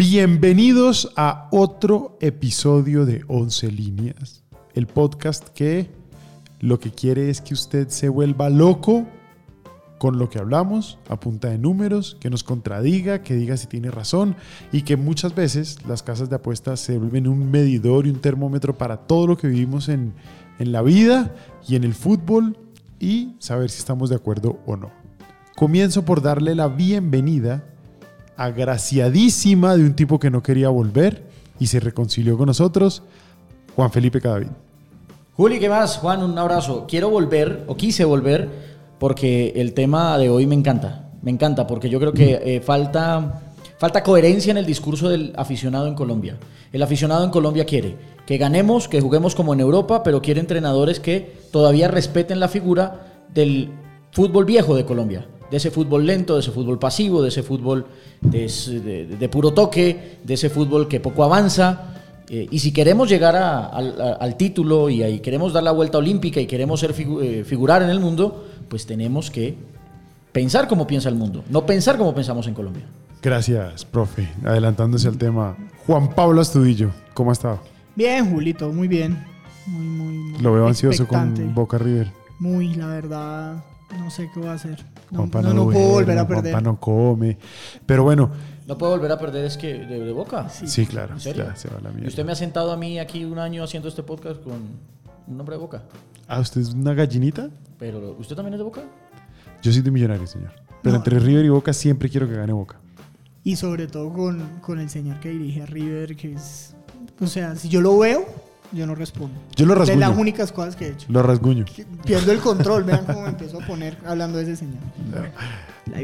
Bienvenidos a otro episodio de 11 líneas, el podcast que lo que quiere es que usted se vuelva loco con lo que hablamos, a punta de números, que nos contradiga, que diga si tiene razón y que muchas veces las casas de apuestas se vuelven un medidor y un termómetro para todo lo que vivimos en, en la vida y en el fútbol y saber si estamos de acuerdo o no. Comienzo por darle la bienvenida agraciadísima de un tipo que no quería volver y se reconcilió con nosotros, Juan Felipe Cadavid. Juli, ¿qué más? Juan, un abrazo. Quiero volver, o quise volver, porque el tema de hoy me encanta. Me encanta, porque yo creo que eh, falta, falta coherencia en el discurso del aficionado en Colombia. El aficionado en Colombia quiere que ganemos, que juguemos como en Europa, pero quiere entrenadores que todavía respeten la figura del fútbol viejo de Colombia de ese fútbol lento, de ese fútbol pasivo, de ese fútbol de, puro toque, de ese fútbol que poco avanza. Eh, y si queremos llegar al título y ahí queremos dar la vuelta olímpica y queremos ser eh, figurar en el mundo, pues tenemos que pensar como piensa el mundo, no pensar como pensamos en Colombia. Gracias, profe. Adelantándose al tema, Juan Pablo Astudillo, ¿cómo ha estado? Bien, Julito, muy bien. Muy, muy, Lo veo ansioso con Boca River. Muy, la verdad, no sé qué va a hacer. No, no, puedo volver a perder. Juanpa no come. Pero bueno. No puedo volver a perder, es que de, boca. Sí, claro. se va la ¿Y usted me ha sentado a mí aquí un año haciendo este podcast con un nombre de boca? Ah, ¿usted es una gallinita? Pero, ¿usted también es de boca? Yo soy de millonario, señor. Pero entre River y Boca siempre quiero que gane Boca. Y sobre todo con, con el señor que dirige a River, que es. O sea, si yo lo veo, yo no respondo. Yo lo rasguño. De las únicas cosas que he hecho. Lo rasguño. Pierdo el control. Vean cómo me empiezo a poner hablando de ese señor.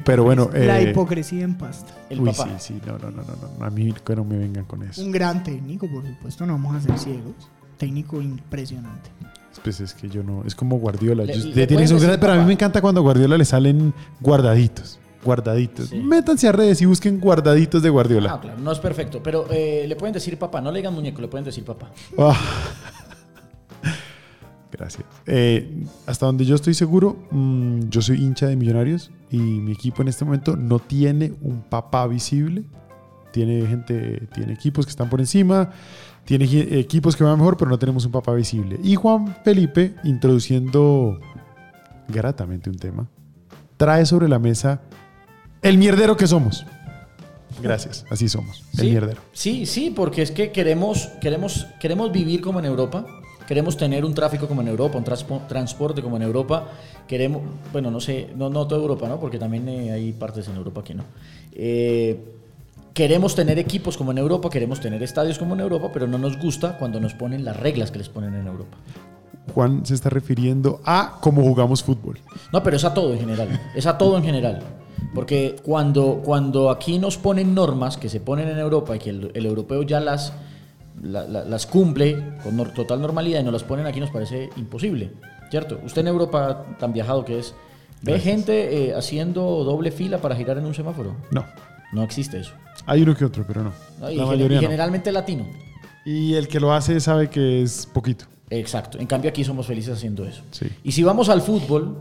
Pero bueno. la eh, hipocresía en pasta. El uy, sí, sí. No, no, no, no, A mí que no me vengan con eso. Un gran técnico, por supuesto. No vamos a ser ciegos. Técnico impresionante. Pues es que yo no. Es como Guardiola. pero a mí me encanta cuando a Guardiola le salen guardaditos guardaditos. Métanse a redes y busquen guardaditos de Guardiola. Ah, claro, no es perfecto, pero eh, le pueden decir papá, no le digan muñeco, le pueden decir papá. Ah. Gracias. Eh, hasta donde yo estoy seguro, mm, yo soy hincha de Millonarios y mi equipo en este momento no tiene un papá visible. Tiene gente, tiene equipos que están por encima, tiene equipos que van mejor, pero no tenemos un papá visible. Y Juan Felipe, introduciendo gratamente un tema, trae sobre la mesa el mierdero que somos. Gracias, así somos, el mierdero. Sí, sí, porque es que queremos, queremos, queremos vivir como en Europa, queremos tener un tráfico como en Europa, un transporte como en Europa, queremos, bueno, no sé, no, no toda Europa, ¿no? Porque también eh, hay partes en Europa que no. Eh, queremos tener equipos como en Europa, queremos tener estadios como en Europa, pero no nos gusta cuando nos ponen las reglas que les ponen en Europa. Juan se está refiriendo a cómo jugamos fútbol. No, pero es a todo en general, es a todo en general. Porque cuando, cuando aquí nos ponen normas que se ponen en Europa y que el, europeo ya las, las cumple con total normalidad y nos las ponen aquí nos parece imposible, ¿cierto? Usted en Europa, tan viajado que es, ¿ve gente eh, haciendo doble fila para girar en un semáforo? No. No existe eso. Hay uno que otro, pero no. y, la mayoría generalmente latino. Y el que lo hace sabe que es poquito. Exacto. En cambio aquí somos felices haciendo eso. Y si vamos al fútbol,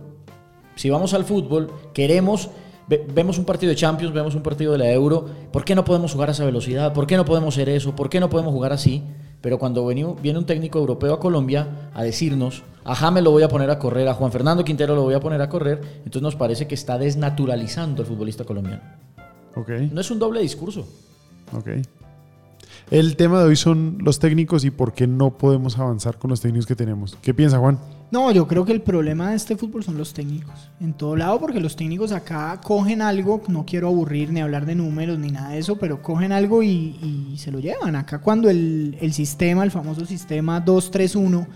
si vamos al fútbol, queremos vemos un partido de Champions, vemos un partido de la Euro, ¿por qué no podemos jugar a esa velocidad? ¿Por qué no podemos hacer eso? ¿Por qué no podemos jugar así? Pero cuando viene un técnico europeo a Colombia a decirnos, a James lo voy a poner a correr, a Juan Fernando Quintero lo voy a poner a correr, entonces nos parece que está desnaturalizando al futbolista colombiano. Okay. No es un doble discurso. Ok. El tema de hoy son los técnicos y por qué no podemos avanzar con los técnicos que tenemos. ¿Qué piensa Juan? No, yo creo que el problema de este fútbol son los técnicos. En todo lado, porque los técnicos acá cogen algo, no quiero aburrir ni hablar de números ni nada de eso, pero cogen algo y, se lo llevan. Acá cuando el, sistema, el famoso sistema 2-3-1,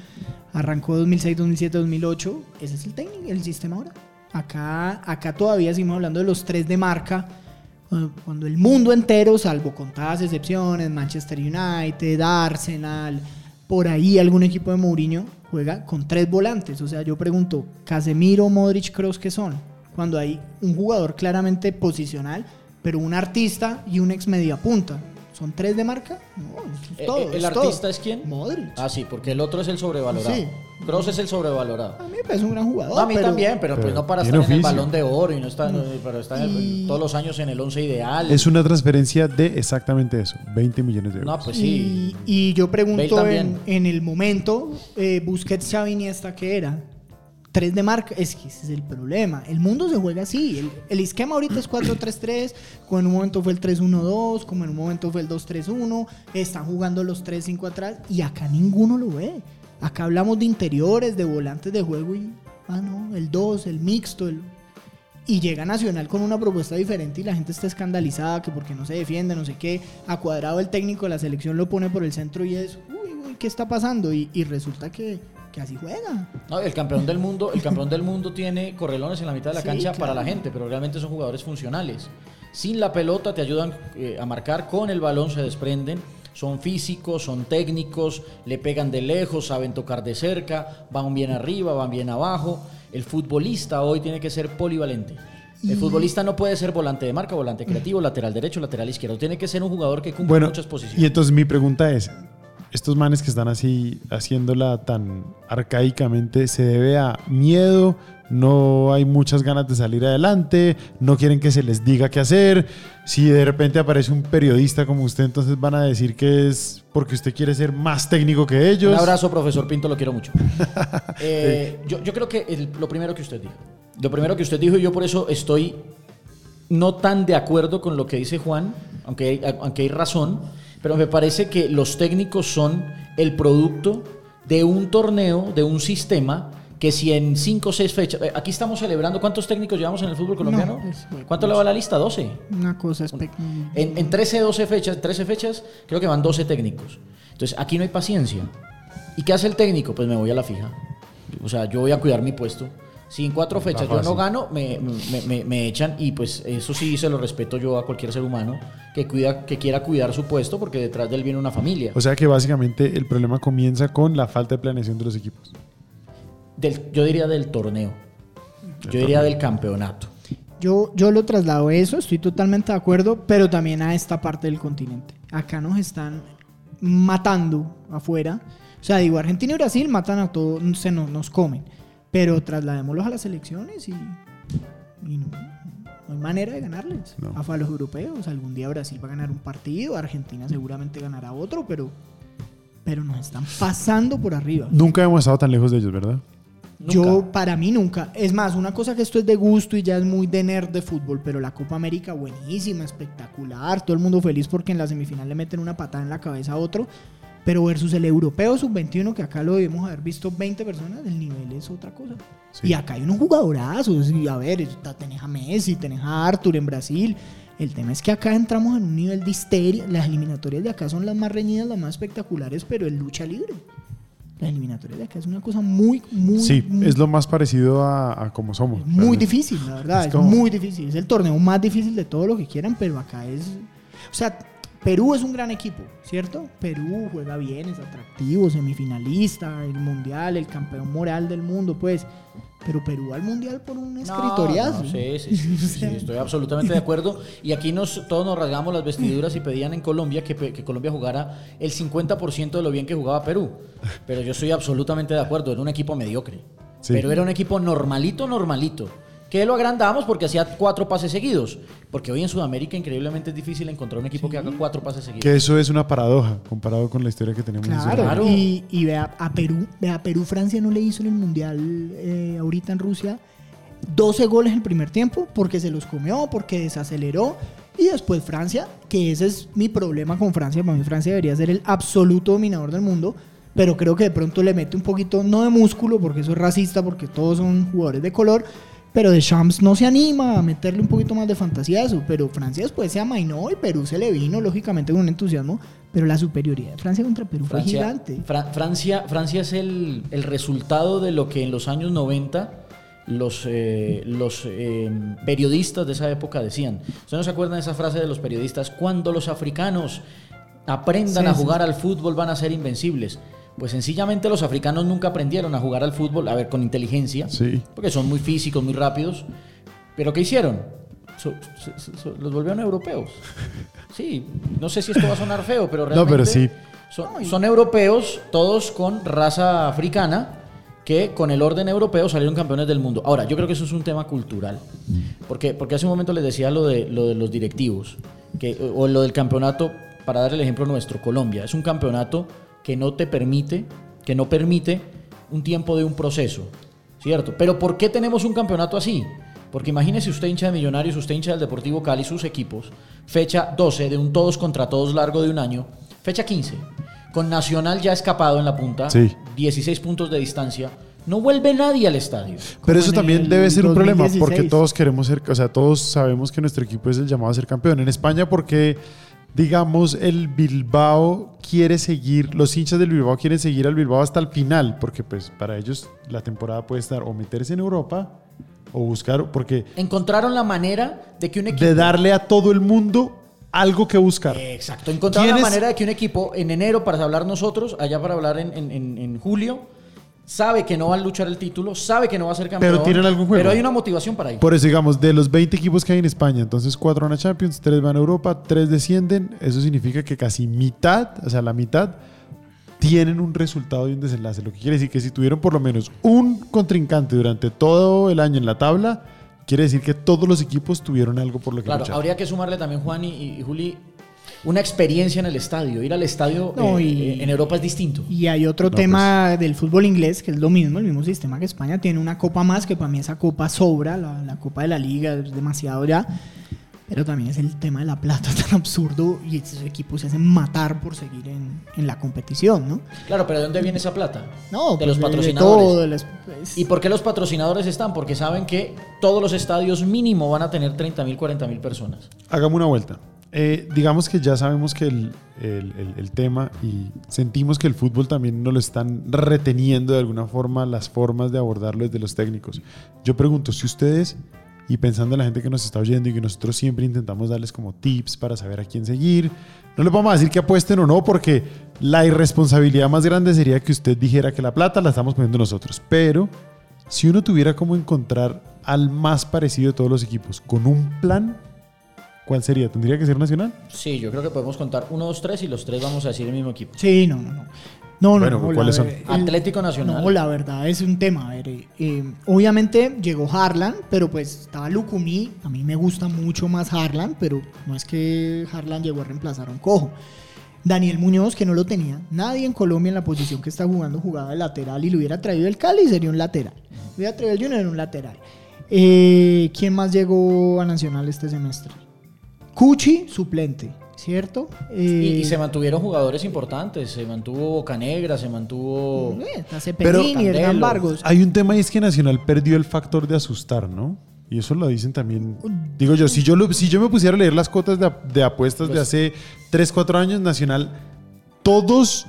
arrancó 2006, 2007, 2008, ese es el técnico, el sistema ahora. Acá, acá todavía seguimos hablando de los tres de marca cuando el mundo entero, salvo contadas excepciones, Manchester United, Arsenal, por ahí algún equipo de Mourinho juega con tres volantes. O sea, yo pregunto, Casemiro, Modric, Kroos, ¿qué son? Cuando hay un jugador claramente posicional, pero un artista y un ex media punta. ¿Son tres de marca? No, es eh, todo, ¿El, artista es quién? Modric. Ah, sí, porque el otro es el sobrevalorado. Sí. Cross es el sobrevalorado. A mí me parece un gran jugador. No, a mí pero- también, pero, pues no para estar en el balón de oro y no está, no, pero está en el- Y- todos los años en el 11 ideal. Es una transferencia de exactamente eso, 20 millones de euros. No, pues sí. Y, y yo pregunto en, en el momento, eh, Busquets, Xavi, Iniesta, ¿qué era? Tres de marca, es que ese es el problema. El mundo se juega así. El, el esquema ahorita es 4-3-3, como en un momento fue el 3-1-2, como en un momento fue el 2-3-1. Están jugando los 3-5 atrás y acá ninguno lo ve. Acá hablamos de interiores, de volantes de juego y, ah, no, el 2, el mixto, el, y llega Nacional con una propuesta diferente y la gente está escandalizada que porque no se defiende, no sé qué. A cuadrado el técnico de la selección lo pone por el centro y es, uy, uy, ¿qué está pasando? Y, y resulta que, que así juega. No, el campeón del mundo, el campeón del mundo tiene correlones en la mitad de la Sí, cancha claro. para la gente, pero realmente son jugadores funcionales. Sin la pelota te ayudan eh, a marcar, con el balón se desprenden. Son físicos, son técnicos, le pegan de lejos, saben tocar de cerca, van bien arriba, van bien abajo. El futbolista hoy tiene que ser polivalente. El Y- futbolista no puede ser volante de marca, volante creativo, lateral derecho, lateral izquierdo. Tiene que ser un jugador que cumpla Bueno, muchas posiciones. y entonces mi pregunta es, estos manes que están así haciéndola tan arcaicamente, ¿se debe a miedo? ¿No hay muchas ganas de salir adelante? ¿No quieren que se les diga qué hacer? Si de repente aparece un periodista como usted, entonces van a decir que es porque usted quiere ser más técnico que ellos. Un abrazo, profesor Pinto, lo quiero mucho. Eh, yo, yo creo que el- lo primero que usted dijo, lo primero que usted dijo, y yo por eso estoy no tan de acuerdo con lo que dice Juan, aunque hay, aunque hay razón, pero me parece que los técnicos son el producto de un torneo, de un sistema que si en 5 o 6 fechas, eh, aquí estamos celebrando, ¿cuántos técnicos llevamos en el fútbol colombiano? No, ¿Cuánto le va la lista? 12. Una cosa En, en 13, 12 fechas, 13 fechas, creo que van 12 técnicos. Entonces, aquí no hay paciencia. ¿Y qué hace el técnico? Pues me voy a la fija. O sea, yo voy a cuidar mi puesto. Si en cuatro fechas yo no gano, me, me- me- me echan y pues eso sí se lo respeto yo a cualquier ser humano que, cuida, que quiera cuidar su puesto porque detrás de él viene una familia. O sea que básicamente el problema comienza con la falta de planeación de los equipos. Del- yo diría del torneo. Yo diría del campeonato. Yo, yo lo traslado a eso, estoy totalmente de acuerdo, pero también a esta parte del continente. Acá nos están matando afuera. O sea, digo, Argentina y Brasil matan a todos, se nos, nos comen. Pero trasladémoslos a las elecciones y, y no, no hay manera de ganarles. No. A los europeos, algún día Brasil va a ganar un partido, Argentina seguramente ganará otro, pero, pero nos están pasando por arriba. Nunca hemos estado tan lejos de ellos, ¿verdad? Nunca. Yo, para mí, nunca. Es más, una cosa que esto es de gusto y ya es muy de nerd de fútbol, pero la Copa América, buenísima, espectacular. Todo el mundo feliz porque en la semifinal le meten una patada en la cabeza a otro. Pero versus el europeo sub-21, que acá lo debemos haber visto 20 personas, el nivel es otra cosa. Sí. Y acá hay unos jugadorazos. Y a ver, tenés a Messi, tenés a Arthur en Brasil. El tema es que acá entramos en un nivel de histeria. Las eliminatorias de acá son las más reñidas, las más espectaculares, pero en lucha libre. Las eliminatorias de acá es una cosa muy, muy, sí, muy, es lo más parecido a, a como somos. muy realmente. difícil, la verdad. Es Es, como- muy difícil. Es el torneo más difícil de todo lo que quieran, pero acá es. O sea, Perú es un gran equipo, ¿cierto? Perú juega bien, es atractivo, semifinalista, el mundial, el campeón moral del mundo, pues. Pero Perú al mundial por un No, escritoriazo. no, sí, sí, sí, sí, sí, estoy absolutamente de acuerdo. Y aquí nos, todos nos rasgamos las vestiduras y pedían en Colombia que, que Colombia jugara el 50% de lo bien que jugaba Perú. Pero yo estoy absolutamente de acuerdo, era un equipo mediocre. Sí. Pero era un equipo normalito, normalito. Que lo agrandamos porque hacía cuatro pases seguidos. Porque hoy en Sudamérica increíblemente es difícil encontrar un equipo que haga cuatro pases seguidos. Que eso es una paradoja comparado con la historia que tenemos. en Claro, Sudamérica. Claro. y, y vea a Perú, vea a Perú, Francia no le hizo en el mundial eh, ahorita en Rusia 12 goles el primer tiempo porque se los comió, porque desaceleró. Y después Francia, que ese es mi problema con Francia. Para mí Francia debería ser el absoluto dominador del mundo. Pero creo que de pronto le mete un poquito, no de músculo, porque eso es racista, porque todos son jugadores de color. Pero de Champs no se anima a meterle un poquito más de fantasía a eso. Pero Francia después se amainó y Perú se le vino, lógicamente, con un entusiasmo. Pero la superioridad de Francia contra Perú fue Francia, gigante. Fra- Francia, Francia es el, el resultado de lo que en los años 90 los, eh, los eh, periodistas de esa época decían. ¿Ustedes no se acuerdan de esa frase de los periodistas? Cuando los africanos aprendan Sí, a sí. jugar al fútbol van a ser invencibles. Pues sencillamente los africanos nunca aprendieron a jugar al fútbol, a ver, con inteligencia, Sí. porque son muy físicos, muy rápidos. Pero ¿qué hicieron? So- so- so- so- los volvieron europeos. Sí, no sé si esto va a sonar feo, pero No, realmente pero sí. son, son europeos, todos con raza africana, que con el orden europeo salieron campeones del mundo. Ahora, yo creo que eso es un tema cultural. Porque, porque hace un momento les decía lo de, lo de los directivos, que, o lo del campeonato, para dar el ejemplo nuestro, Colombia. Es un campeonato que no te permite, que no permite un tiempo de un proceso, ¿cierto? Pero ¿por qué tenemos un campeonato así? Porque imagínese usted hincha de Millonarios, usted hincha del Deportivo Cali, sus equipos, fecha 12 de un todos contra todos largo de un año, fecha 15, con Nacional ya escapado en la punta, Sí. 16 puntos de distancia, no vuelve nadie al estadio. Pero eso también debe ser un problema 2016. porque todos queremos ser, o sea, todos sabemos que nuestro equipo es el llamado a ser campeón. En España porque, digamos, el Bilbao quiere seguir, los hinchas del Bilbao quieren seguir al Bilbao hasta el final, porque pues para ellos la temporada puede estar o meterse en Europa o buscar, porque Encontraron la manera de que un equipo... de darle a todo el mundo algo que buscar. Exacto, encontraron la ¿Quién es- manera de que un equipo en enero para hablar nosotros, allá para hablar en- en julio, sabe que no va a luchar el título, sabe que no va a ser campeón. Pero tienen algún juego. Pero hay una motivación para ir. Por eso, digamos, de los 20 equipos que hay en España, entonces 4 van a Champions, 3 van a Europa, 3 descienden. Eso significa que casi mitad, o sea, la mitad, tienen un resultado y un desenlace. Lo que quiere decir que si tuvieron por lo menos un contrincante durante todo el año en la tabla, quiere decir que todos los equipos tuvieron algo por lo que Claro, luchar. habría que sumarle también, Juan y, y Juli, una experiencia en el estadio. Ir al estadio No, eh, y- eh, en Europa es distinto. Y hay otro No, tema del fútbol inglés, que es lo mismo, el mismo sistema que España. Tiene una copa más, que para mí esa copa sobra, la, la copa de la liga es demasiado ya. Pero también es el tema de la plata tan absurdo y esos equipos se hacen matar por seguir en, en la competición, ¿no? Claro, pero ¿de dónde viene esa plata? No, de pues los de patrocinadores. todo, de las- pues, ¿Y por qué los patrocinadores están? Porque saben que todos los estadios mínimo van a tener 30 mil, 40 mil personas. Hagamos una vuelta. Eh, digamos que ya sabemos que el, el- el- el tema y sentimos que el fútbol también nos lo están reteniendo de alguna forma las formas de abordarlo desde los técnicos. Yo pregunto, si ustedes, y pensando en la gente que nos está oyendo y que nosotros siempre intentamos darles como tips para saber a quién seguir, no les vamos a decir que apuesten o no, porque la irresponsabilidad más grande sería que usted dijera que la plata la estamos poniendo nosotros. Pero si uno tuviera como encontrar al más parecido de todos los equipos con un plan, ¿Cuál sería? ¿Tendría que ser nacional? Sí, yo creo que podemos contar 1, 2, 3 y los tres vamos a decir el mismo equipo. Sí, no, no, no. No, no, Bueno, no, ¿cuáles son? ver- Atlético Nacional. No, la verdad es un tema. A ver, eh, eh, obviamente llegó Harlan, pero pues estaba Lucumí. A mí me gusta mucho más Harlan, pero no es que Harlan llegó a reemplazar a un cojo. Daniel Muñoz, que no lo tenía nadie en Colombia en la posición que está jugando, jugaba de lateral y lo hubiera traído el Cali, sería un lateral. Lo hubiera traído el Junior, era un lateral. Eh, ¿Quién más llegó a Nacional este semestre? Cuchi, suplente, ¿cierto? Y, Eh, y se mantuvieron jugadores importantes. Se mantuvo Bocanegra, se mantuvo. eh, Pero- Hernán. Vargos. Hay un tema y es que Nacional perdió el factor de asustar, ¿no? Y eso lo dicen también. Digo yo, si yo, lo- si yo me pusiera a leer las cuotas de, ap- de apuestas de hace 3, 4 años, Nacional, todos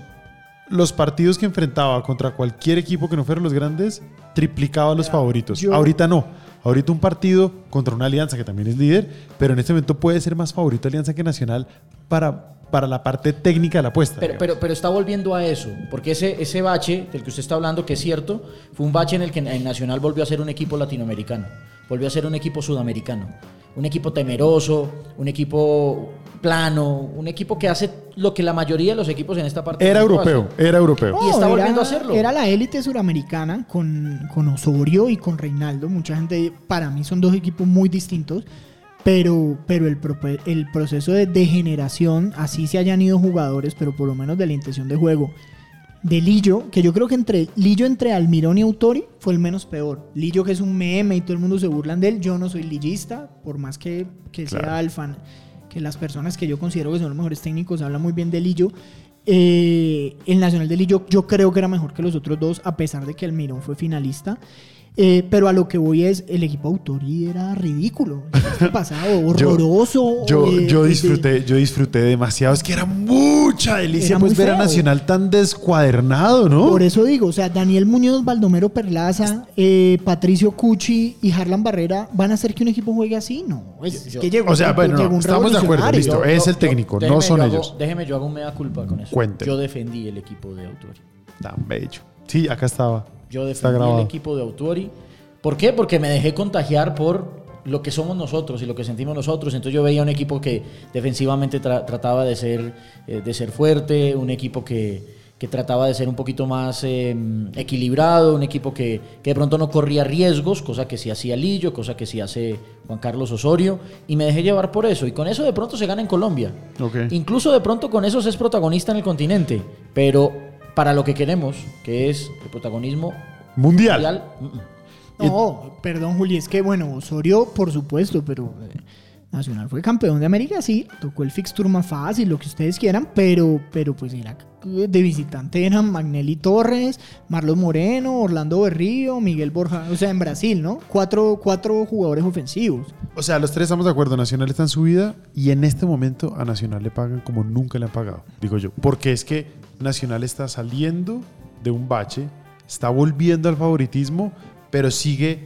los partidos que enfrentaba contra cualquier equipo que no fuera los grandes, triplicaba a los favoritos. yo- Ahorita no. Ahorita un partido contra una alianza que también es líder, pero en este momento puede ser más favorito Alianza que Nacional para, para la parte técnica de la apuesta. Pero, digamos. pero, pero está volviendo a eso, porque ese, ese bache del que usted está hablando, que es cierto, fue un bache en el que en Nacional volvió a ser un equipo latinoamericano, volvió a ser un equipo sudamericano, un equipo temeroso, un equipo plano, un equipo que hace lo que la mayoría de los equipos en esta parte era europeo, hacen. era europeo. Y está volviendo a hacerlo. Era la élite suramericana con, con Osorio y con Reinaldo. Mucha gente, para mí son dos equipos muy distintos, pero, pero el, el proceso de degeneración, así se hayan ido jugadores, pero por lo menos de la intención de juego, de Lillo, que yo creo que entre Lillo entre Almirón y Autori fue el menos peor. Lillo que es un meme y todo el mundo se burlan de él, yo no soy lillista, por más que, que Claro. sea el fan, que las personas que yo considero que son los mejores técnicos hablan muy bien de Lillo. Eh, el Nacional de Lillo yo creo que era mejor que los otros dos, a pesar de que Almirón fue finalista. Eh, pero a lo que voy es, el equipo Autori era ridículo. El semestre pasado, horroroso. Yo, eh, yo de- disfruté, yo disfruté demasiado. Es que era mucha delicia pues muy ver a. Nacional tan descuadernado, ¿no? Por eso digo, o sea, Daniel Muñoz, Baldomero Perlaza, eh, Patricio Cuchi y Harlan Barrera van a hacer que un equipo juegue así. No, es, Yo- que llegó, o sea, bueno, no, estamos de acuerdo, listo. es el técnico, no déjeme, son hago- ellos. déjeme, yo hago un mea culpa con eso. Cuente. Yo defendí el equipo de Autori. Tan bello. Sí, acá estaba. Yo defendí el equipo de Autori. ¿Por qué? Porque me dejé contagiar por lo que somos nosotros y lo que sentimos nosotros. Entonces yo veía un equipo que defensivamente tra- trataba de ser, eh, de ser fuerte, un equipo que, que trataba de ser un poquito más eh, equilibrado, un equipo que, que de pronto no corría riesgos, cosa que sí hacía Lillo, cosa que sí hace Juan Carlos Osorio, y me dejé llevar por eso. Y con eso de pronto se gana en Colombia. Ok. Incluso de pronto con eso se es protagonista en el continente. Pero para lo que queremos, que es el protagonismo Mundial. mundial, No, perdón, Juli, es que bueno, Osorio, por supuesto, pero eh, Nacional fue campeón de América, sí, tocó el fixture más fácil, lo que ustedes quieran, pero, pero pues era de visitante eran Magnelli Torres, Marlos Moreno, Orlando Berrío, Miguel Borja, o sea, en Brasil, ¿no? Cuatro, cuatro jugadores ofensivos. O sea, los tres estamos de acuerdo. Nacional está en su vida y en este momento a Nacional le pagan como nunca le han pagado, digo yo. Porque es que Nacional está saliendo de un bache, está volviendo al favoritismo, pero sigue.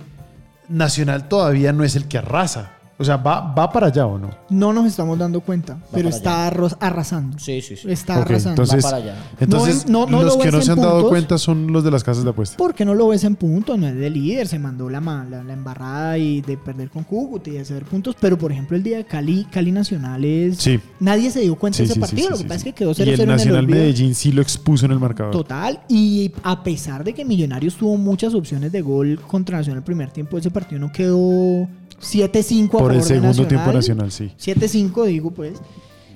Nacional todavía no es el que arrasa. O sea, ¿va, va para allá o no? No nos estamos dando cuenta, pero está arrasando. Sí, sí, sí. Está arrasando. entonces, Va para allá. entonces No, no, no los lo que no se han dado cuenta son los de las casas de apuestas. ¿Por qué no lo ves en puntos? No es de líder, se mandó la, la, la embarrada y de perder con Cúcuta y de hacer puntos, pero por ejemplo el día de Cali, Cali Nacional es... Sí. Nadie se dio cuenta Sí, de ese sí, partido, sí, lo sí, que pasa sí. es que quedó 0-0 Y el en el Nacional. Medellín sí lo expuso en el marcador. Total, y a pesar de que Millonarios tuvo muchas opciones de gol contra Nacional el primer tiempo, ese partido no quedó 7-5 a Por favor el segundo tiempo nacional, sí. 7-5, digo, pues.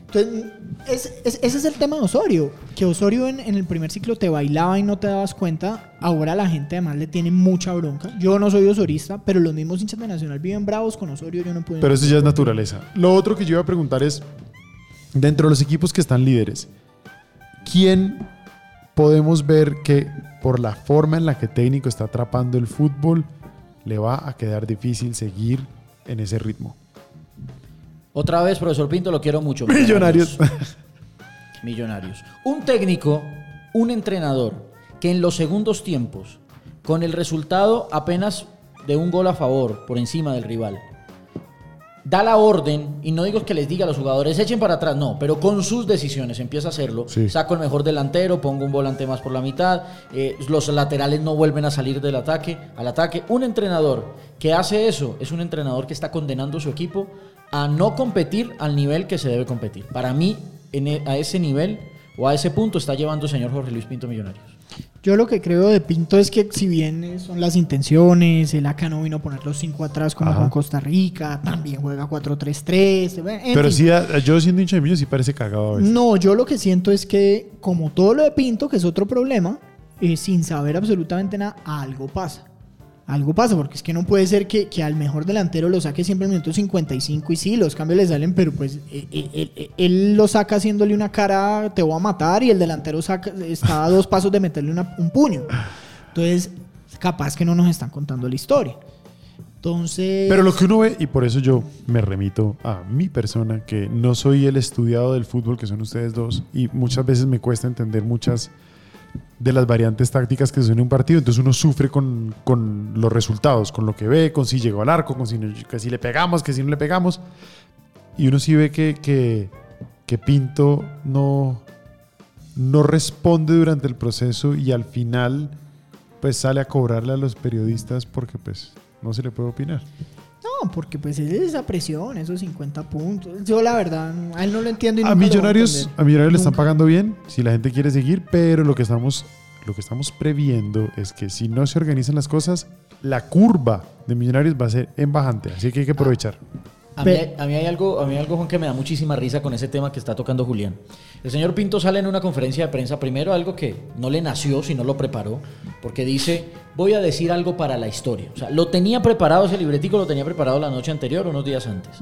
Entonces, es- es- ese es el tema de Osorio. Que Osorio en, en el primer ciclo te bailaba y no te dabas cuenta. Ahora la gente además le tiene mucha bronca. Yo no soy osorista, pero los mismos hinchas de Nacional viven bravos con Osorio. Yo no puedo. Pero eso ya es naturaleza. Lo otro que yo iba a preguntar es, dentro de los equipos que están líderes, ¿quién podemos ver que por la forma en la que técnico está atrapando el fútbol, le va a quedar difícil seguir en ese ritmo? Otra vez, profesor Pinto, lo quiero mucho. Millonarios. Millonarios. Un técnico, un entrenador, que en los segundos tiempos, con el resultado apenas de un gol a favor por encima del rival, da la orden, y no digo que les diga a los jugadores echen para atrás, no, pero con sus decisiones empieza a hacerlo. Sí. Saco el mejor delantero, pongo un volante más por la mitad, eh, los laterales no vuelven a salir del ataque, al ataque. Un entrenador que hace eso es un entrenador que está condenando a su equipo a no competir al nivel que se debe competir. Para mí, en e- a ese nivel o a ese punto está llevando el señor Jorge Luis Pinto Millonarios. Yo lo que creo de Pinto es que si bien son las intenciones, el acá no vino a poner los cinco atrás como Ajá. con Costa Rica, también juega 4-3-3. bueno, en Pero fin. sí, a- yo siendo hincha de Millos sí parece cagado a veces. No, yo lo que siento es que, como todo lo de Pinto, que es otro problema, eh, sin saber absolutamente nada, algo pasa. Algo pasa, porque es que no puede ser que, que al mejor delantero lo saque siempre en minuto 55 y sí, los cambios le salen, pero pues eh, eh, él, él- él lo saca haciéndole una cara, te voy a matar, y el delantero saca, está a dos pasos de meterle una- un puño. Entonces, capaz que no nos están contando la historia. Entonces... Pero lo que uno ve, y por eso yo me remito a mi persona, que no soy el estudiado del fútbol que son ustedes dos, y muchas veces me cuesta entender muchas de las variantes tácticas que se en un partido, entonces uno sufre con, con los resultados, con lo que ve, con si llegó al arco, con si le pegamos, que si no le pegamos, y uno sí ve que, que, que Pinto no, no responde durante el proceso y al final pues sale a cobrarle a los periodistas porque pues no se le puede opinar. No, porque pues es esa presión, esos 50 puntos. Yo la verdad, a él no lo entiendo y A Millonarios, a Millonarios le están pagando bien si la gente quiere seguir, pero lo que estamos lo que estamos previendo es que si no se organizan las cosas, la curva de Millonarios va a ser en bajante, así que hay que aprovechar. A mí, a mí hay algo, a mí hay algo Juan, que me da muchísima risa con ese tema que está tocando Julián. El señor Pinto sale en una conferencia de prensa, primero algo que no le nació, sino lo preparó, porque dice, voy a decir algo para la historia. O sea, lo tenía preparado, ese libretico lo tenía preparado la noche anterior, unos días antes.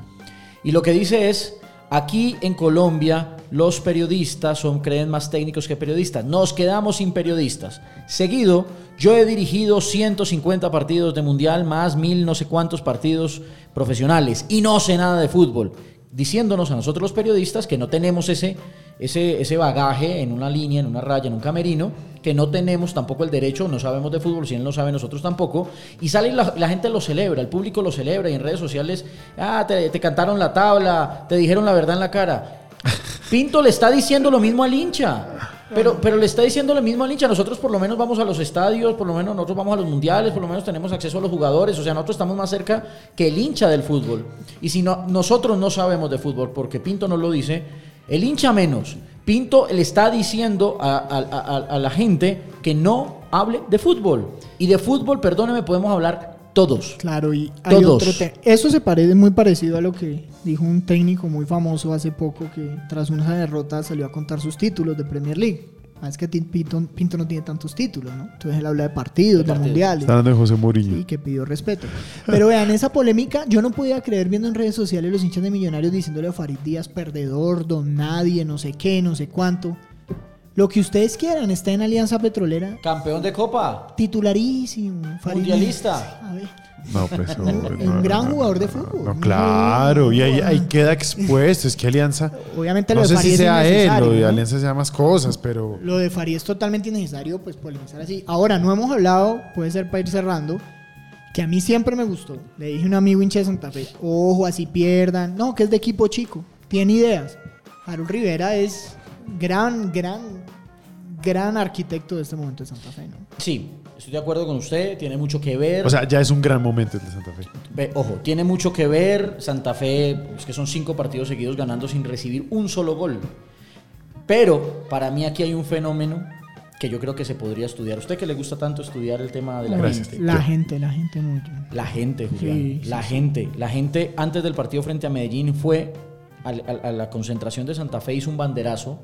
Y lo que dice es, aquí en Colombia los periodistas son, creen más técnicos que periodistas. Nos quedamos sin periodistas. Seguido, yo he dirigido 150 partidos de mundial, más mil no sé cuántos partidos profesionales, y no sé nada de fútbol. Diciéndonos a nosotros los periodistas que no tenemos ese, ese, ese bagaje en una línea, en una raya, en un camerino, que no tenemos tampoco el derecho, no sabemos de fútbol, si él no sabe, nosotros tampoco, y sale y la, la gente lo celebra, el público lo celebra, y en redes sociales, ah, te, te cantaron la tabla, te dijeron la verdad en la cara. Pinto le está diciendo lo mismo al hincha. Pero, pero le está diciendo lo mismo al hincha. Nosotros por lo menos vamos a los estadios, por lo menos nosotros vamos a los mundiales, por lo menos tenemos acceso a los jugadores. O sea, nosotros estamos más cerca que el hincha del fútbol. Y si no, nosotros no sabemos de fútbol, porque Pinto nos lo dice, el hincha menos. Pinto le está diciendo a, a- a- a la gente que no hable de fútbol. Y de fútbol, perdóneme, podemos hablar todos. Claro, y hay Todos. otro Eso se parece muy parecido a lo que dijo un técnico muy famoso hace poco que tras una derrota salió a contar sus títulos de Premier League. Ah, Es que Pinto, Pinto no tiene tantos títulos, ¿no? Entonces él habla de partidos, de, partidos. mundiales. Está hablando de José Mourinho. Y que pidió respeto. Pero vean, esa polémica, yo no podía creer viendo en redes sociales los hinchas de Millonarios diciéndole a Farid Díaz perdedor, don nadie, no sé qué, no sé cuánto. Lo que ustedes quieran, está en Alianza Petrolera, Campeón de Copa. titularísimo. Mundialista. A ver. No, pues. Un- hombre, un no, gran no, jugador de fútbol. No, claro, y ahí, queda expuesto. Es que Alianza. Obviamente lo No de sé Farid si es sea él, lo de. Alianza sea más cosas, pero. Lo de Farid es totalmente innecesario, pues polemizar así. Ahora, no hemos hablado, puede ser para ir cerrando, que a mí siempre me gustó. Le dije a un amigo hincha de Santa Fe, ojo, así pierdan. No, que es de equipo chico, tiene ideas. Harold Rivera es gran, gran, gran arquitecto de este momento de Santa Fe, ¿no? Sí, estoy de acuerdo con usted. Tiene mucho que ver. O sea, ya es un gran momento el de Santa Fe. Ve, ojo, tiene mucho que ver. Santa Fe, es que son cinco partidos seguidos ganando sin recibir un solo gol. Pero para mí aquí hay un fenómeno que yo creo que se podría estudiar. ¿Usted que le gusta tanto estudiar el tema de la Gracias. gente? La Yo- gente, la gente mucho. La gente, Julián. Sí, la sí, gente. La gente antes del partido frente a Medellín fue a, la concentración de Santa Fe, hizo un banderazo.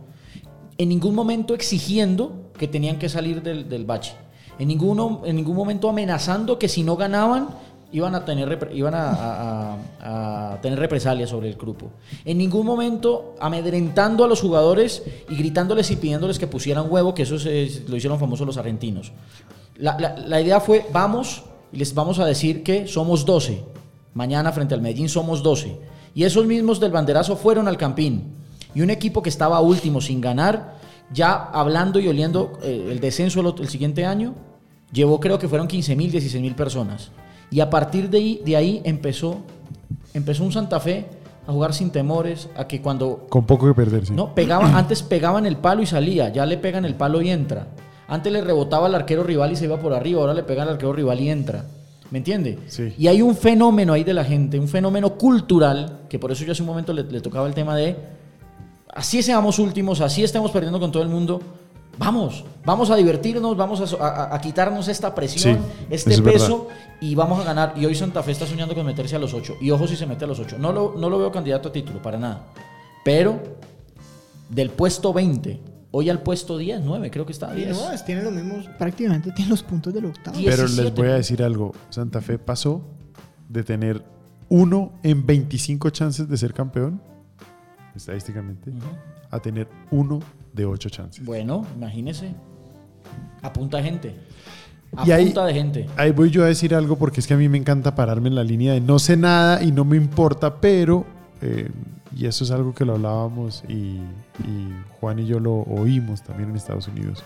En ningún momento exigiendo que tenían que salir del, del bache. En, en ningún momento amenazando que si no ganaban iban a tener, iban a, tener represalias sobre el grupo. En ningún momento amedrentando a los jugadores y gritándoles y pidiéndoles que pusieran huevo, que eso se- lo hicieron famosos los argentinos. La, la- la idea fue, vamos y les vamos a decir que somos 12. Mañana frente al Medellín somos 12. Y esos mismos del banderazo fueron al Campín. Y un equipo que estaba último sin ganar, ya hablando y oliendo eh, el descenso el, siguiente año, llevó creo que fueron 15 mil, 16 mil personas. Y a partir de ahí, de ahí empezó, empezó un Santa Fe a jugar sin temores, a que cuando Con poco que perder, sí. no, pegaban, antes pegaban el palo y salía, ya le pegan el palo y entra. Antes le rebotaba al arquero rival y se iba por arriba, ahora le pegan al arquero rival y entra. ¿Me entiende? Sí. Y hay un fenómeno ahí de la gente, un fenómeno cultural, que por eso yo hace un momento le, le tocaba el tema de, así seamos últimos, así estemos perdiendo con todo el mundo, vamos, vamos a divertirnos, vamos a, so- a- a quitarnos esta presión, Sí, este eso es peso y vamos a ganar. Y hoy Santa Fe está soñando con meterse a los ocho. Y ojo si se mete a los ocho. No lo, no lo veo candidato a título, para nada. Pero del puesto 20, hoy al puesto 10, 9, creo que está a Y 10. no, es- tiene los mismos, prácticamente tiene los puntos del octavo. Pero les 17. voy a decir algo. Santa Fe pasó de tener uno en 25 chances de ser campeón, estadísticamente, a tener uno de 8 chances. Bueno, imagínese. A punta de gente. A Y ahí- punta de gente. Ahí voy yo a decir algo porque es que a mí me encanta pararme en la línea de no sé nada y no me importa, pero, eh, y eso es algo que lo hablábamos y, Juan y yo lo oímos también en Estados Unidos,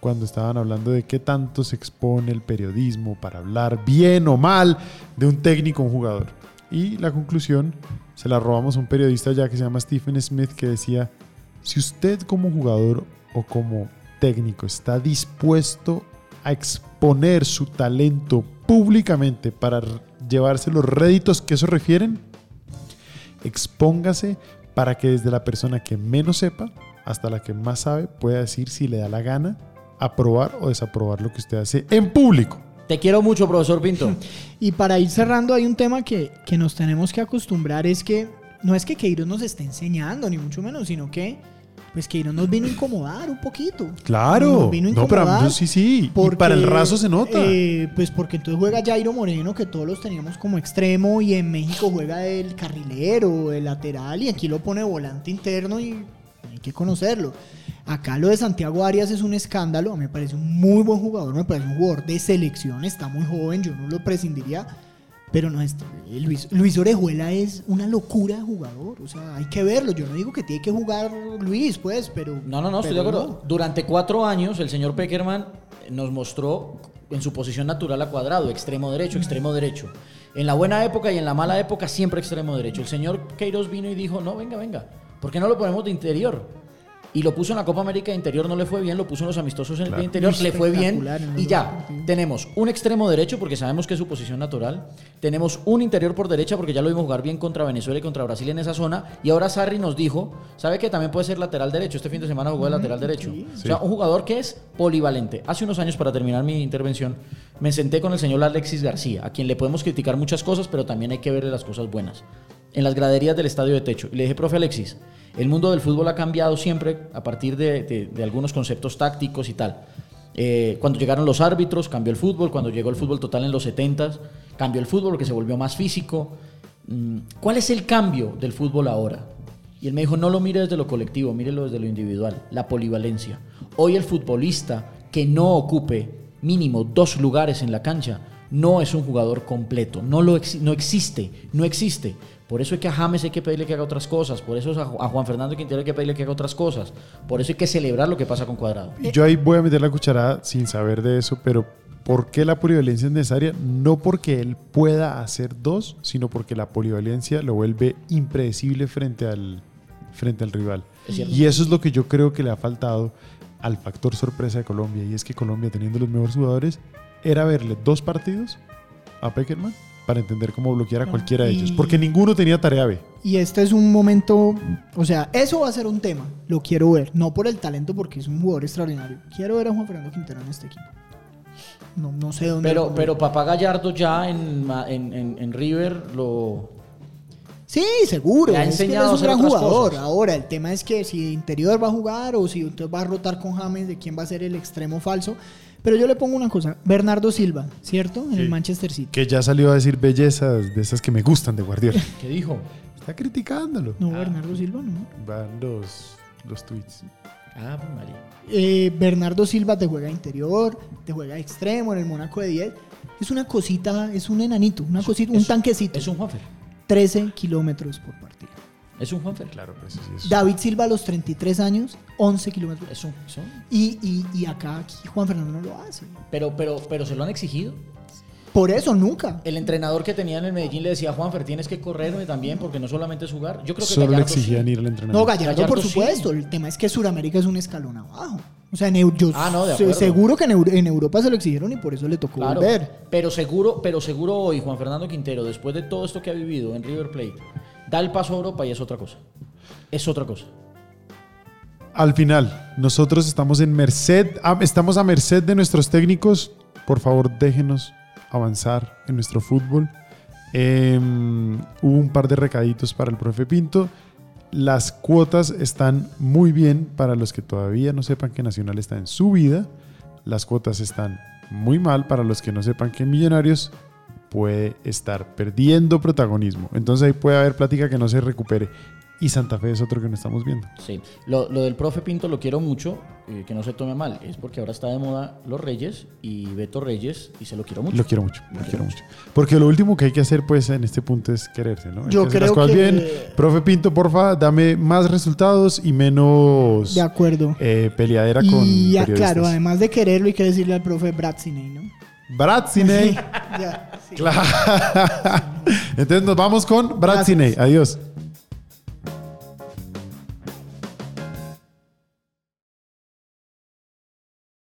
cuando estaban hablando de qué tanto se expone el periodismo para hablar bien o mal de un técnico o un jugador. Y la conclusión se la robamos a un periodista ya que se llama Stephen Smith que decía, si usted como jugador o como técnico está dispuesto a exponer su talento públicamente para llevarse los réditos que eso refieren, expóngase para que desde la persona que menos sepa hasta la que más sabe pueda decir si le da la gana aprobar o desaprobar lo que usted hace en público. Te quiero mucho, profesor Pinto. Y para ir cerrando, hay un tema que, que nos tenemos que acostumbrar, es que no es que Queiroz nos esté enseñando, ni mucho menos, sino que pues Queiroz nos vino a incomodar un poquito. Claro. Nos vino a No, pero incomodar sí, sí. Y porque, para el raso se nota. eh, pues porque entonces juega Jairo Moreno, que todos los teníamos como extremo, y en México juega el carrilero, el lateral, y aquí lo pone volante interno y hay que conocerlo. Acá lo de Santiago Arias es un escándalo, me parece un muy buen jugador, me parece un jugador de selección, está muy joven, yo no lo prescindiría, pero no es, Luis, Luis Orejuela es una locura de jugador, o sea, hay que verlo, yo no digo que tiene que jugar Luis, pues, pero... No, no, no, estoy de acuerdo. Durante cuatro años, el señor Peckerman nos mostró en su posición natural a cuadrado, extremo derecho, extremo derecho. En la buena época y en la mala época, siempre extremo derecho. El señor Queiroz vino y dijo: No, venga, venga, ¿por qué no lo ponemos de interior? Y lo puso en la Copa América de Interior, no le fue bien, lo puso en los amistosos en el Claro. Interior, le fue bien. Y ya, tenemos un extremo derecho, porque sabemos que es su posición natural. Tenemos un interior por derecha, porque ya lo vimos jugar bien contra Venezuela y contra Brasil en esa zona. Y ahora Sarri nos dijo, ¿sabe que también puede ser lateral derecho? Este fin de semana jugó de lateral derecho. sí. O sea, un jugador que es polivalente. Hace unos años, para terminar mi intervención, me senté con el señor Alexis García, a quien le podemos criticar muchas cosas, pero también hay que verle las cosas buenas. En las graderías del estadio de techo. Y le dije, profe Alexis, el mundo del fútbol ha cambiado siempre a partir de, de- de algunos conceptos tácticos y tal. Eh, cuando llegaron los árbitros, cambió el fútbol. Cuando llegó el fútbol total en los 70s, cambió el fútbol porque se volvió más físico. Mm, ¿Cuál es el cambio del fútbol ahora? Y él me dijo, no lo mire desde lo colectivo, mírelo desde lo individual, la polivalencia. Hoy el futbolista que no ocupe mínimo dos lugares en la cancha no es un jugador completo, no, lo exi- no existe, no existe. Por eso es que a James hay que pedirle que haga otras cosas, por eso es a, Ju- a Juan Fernando Quintero hay que pedirle que haga otras cosas, por eso hay que celebrar lo que pasa con Cuadrado. Y Yo ahí voy a meter la cucharada sin saber de eso, pero ¿por qué la polivalencia es necesaria? No porque él pueda hacer dos, sino porque la polivalencia lo vuelve impredecible frente al, frente al rival. Es. Y eso es lo que yo creo que le ha faltado al factor sorpresa de Colombia. Y es que Colombia, teniendo los mejores jugadores, era verle dos partidos a Peckerman para entender cómo bloquear a cualquiera de ellos. Porque ninguno tenía tarea B. Y este es un momento, o sea, eso va a ser un tema. Lo quiero ver, no por el talento, porque es un jugador extraordinario. Quiero ver a Juan Fernando Quintero en este equipo. No, no sé dónde. Pero, pero Papá Gallardo ya en, en, en- en River lo... Sí, seguro. Le ha es que enseñado es a un gran jugador. cosas. Ahora, el tema es que si de interior va a jugar o si usted va a rotar con James, de quién va a ser el extremo falso. Pero yo le pongo una cosa: Bernardo Silva, ¿cierto? En Sí. el Manchester City. Que ya salió a decir bellezas de esas que me gustan de Guardiola. ¿Qué dijo? Está criticándolo. No, Bernardo Silva no. Van los, los tweets. Ah, pues, María. Eh, Bernardo Silva te juega interior, te juega extremo en el Mónaco de 10. Es una cosita, es un enanito, una cosita, un tanquecito. Es un Juanfer. 13 kilómetros por partido. Es un Juanfer. Claro, pues sí, eso. David Silva a los 33 años, 11 kilómetros. Es un, es un- Y, y, y acá aquí Juan Fernando no lo hace. Pero, pero, pero se lo han exigido. Por eso nunca. El entrenador que tenía en el Medellín le decía a Juanfer, tienes que correrme también porque no solamente es jugar. Yo creo que Solo le Gallardo exigían sí. ir al entrenamiento. No, Gallardo, Gallardo por sí. supuesto. El tema es que Sudamérica es un escalón abajo. O sea, en Eu- yo Ah, no, de seguro que en, Euro- en Europa se lo exigieron y por eso le tocó Claro, volver. pero seguro, pero seguro hoy Juan Fernando Quintero, después de todo esto que ha vivido en River Plate, da el paso a Europa y es otra cosa. Es otra cosa. Al final, nosotros estamos en merced, estamos a merced de nuestros técnicos. Por favor, déjenos avanzar en nuestro fútbol. Em, hubo un par de recaditos para el profe Pinto. Las cuotas están muy bien para los que todavía no sepan que Nacional está en su vida. Las cuotas están muy mal para los que no sepan que Millonarios puede estar perdiendo protagonismo. Entonces ahí puede haber plática que no se recupere. Y Santa Fe es otro que no estamos viendo. Sí. Lo, lo del profe Pinto lo quiero mucho, eh, que no se tome mal. Es porque ahora está de moda los Reyes y Beto Reyes y se lo quiero mucho. Lo quiero mucho, lo quiero mucho. Porque lo último que hay que hacer, pues, en este punto es quererse, ¿no? Hay Yo que hacer las creo cosas que- bien. Profe Pinto, porfa, dame más resultados y menos De acuerdo. eh, peleadera con Y ya, periodistas. claro, además de quererlo, hay que decirle al profe Bratziney, ¿no? Bratziney. Ya, sí. claro. Entonces nos vamos con Bratziney. Adiós.